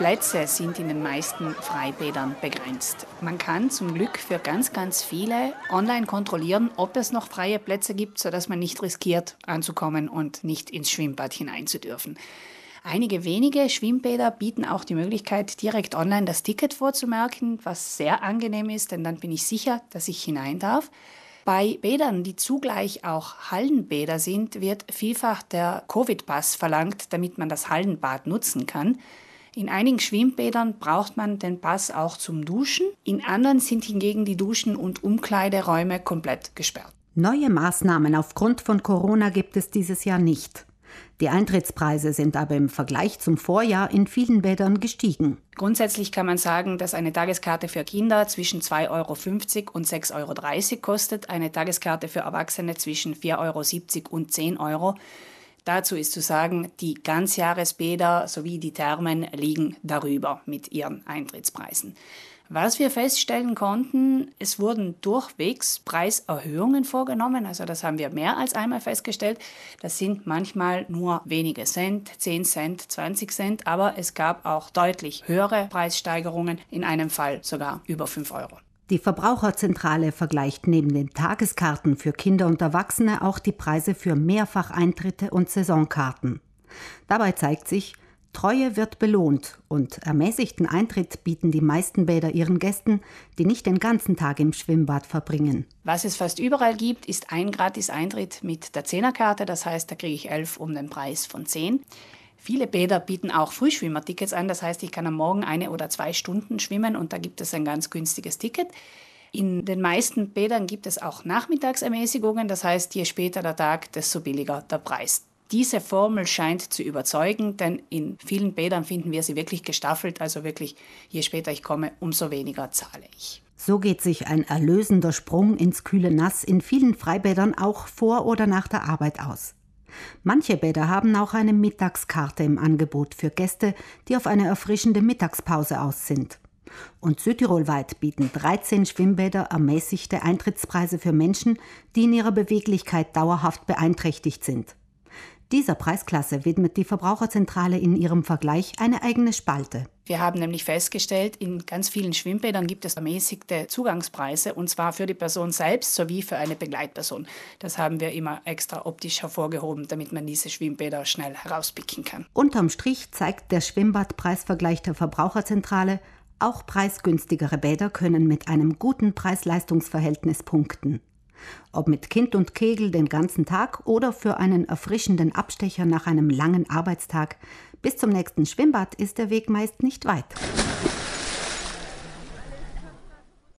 Plätze sind in den meisten Freibädern begrenzt. Man kann zum Glück für ganz, ganz viele online kontrollieren, ob es noch freie Plätze gibt, sodass man nicht riskiert, anzukommen und nicht ins Schwimmbad hineinzudürfen. Einige wenige Schwimmbäder bieten auch die Möglichkeit, direkt online das Ticket vorzumerken, was sehr angenehm ist, denn dann bin ich sicher, dass ich hinein darf. Bei Bädern, die zugleich auch Hallenbäder sind, wird vielfach der Covid-Pass verlangt, damit man das Hallenbad nutzen kann. In einigen Schwimmbädern braucht man den Pass auch zum Duschen. In anderen sind hingegen die Duschen und Umkleideräume komplett gesperrt. Neue Maßnahmen aufgrund von Corona gibt es dieses Jahr nicht. Die Eintrittspreise sind aber im Vergleich zum Vorjahr in vielen Bädern gestiegen. Grundsätzlich kann man sagen, dass eine Tageskarte für Kinder zwischen 2,50 Euro und 6,30 Euro kostet, eine Tageskarte für Erwachsene zwischen 4,70 Euro und 10 Euro. Dazu ist zu sagen, die Ganzjahresbäder sowie die Thermen liegen darüber mit ihren Eintrittspreisen. Was wir feststellen konnten, es wurden durchwegs Preiserhöhungen vorgenommen. Also das haben wir mehr als einmal festgestellt. Das sind manchmal nur wenige Cent, 10 Cent, 20 Cent, aber es gab auch deutlich höhere Preissteigerungen, in einem Fall sogar über 5 Euro. Die Verbraucherzentrale vergleicht neben den Tageskarten für Kinder und Erwachsene auch die Preise für Mehrfacheintritte und Saisonkarten. Dabei zeigt sich, Treue wird belohnt und ermäßigten Eintritt bieten die meisten Bäder ihren Gästen, die nicht den ganzen Tag im Schwimmbad verbringen. Was es fast überall gibt, ist ein Gratis-Eintritt mit der Zehnerkarte, das heißt, da kriege ich elf um den Preis von zehn. Viele Bäder bieten auch Frühschwimmertickets an, das heißt, ich kann am Morgen eine oder zwei Stunden schwimmen und da gibt es ein ganz günstiges Ticket. In den meisten Bädern gibt es auch Nachmittagsermäßigungen, das heißt, je später der Tag, desto billiger der Preis. Diese Formel scheint zu überzeugen, denn in vielen Bädern finden wir sie wirklich gestaffelt, also wirklich je später ich komme, umso weniger zahle ich. So geht sich ein erlösender Sprung ins kühle Nass in vielen Freibädern auch vor oder nach der Arbeit aus. Manche Bäder haben auch eine Mittagskarte im Angebot für Gäste, die auf eine erfrischende Mittagspause aus sind. Und südtirolweit bieten 13 Schwimmbäder ermäßigte Eintrittspreise für Menschen, die in ihrer Beweglichkeit dauerhaft beeinträchtigt sind. Dieser Preisklasse widmet die Verbraucherzentrale in ihrem Vergleich eine eigene Spalte. Wir haben nämlich festgestellt, in ganz vielen Schwimmbädern gibt es ermäßigte Zugangspreise und zwar für die Person selbst sowie für eine Begleitperson. Das haben wir immer extra optisch hervorgehoben, damit man diese Schwimmbäder schnell herauspicken kann. Unterm Strich zeigt der Schwimmbadpreisvergleich der Verbraucherzentrale, auch preisgünstigere Bäder können mit einem guten Preis-Leistungs-Verhältnis punkten. Ob mit Kind und Kegel den ganzen Tag oder für einen erfrischenden Abstecher nach einem langen Arbeitstag. Bis zum nächsten Schwimmbad ist der Weg meist nicht weit.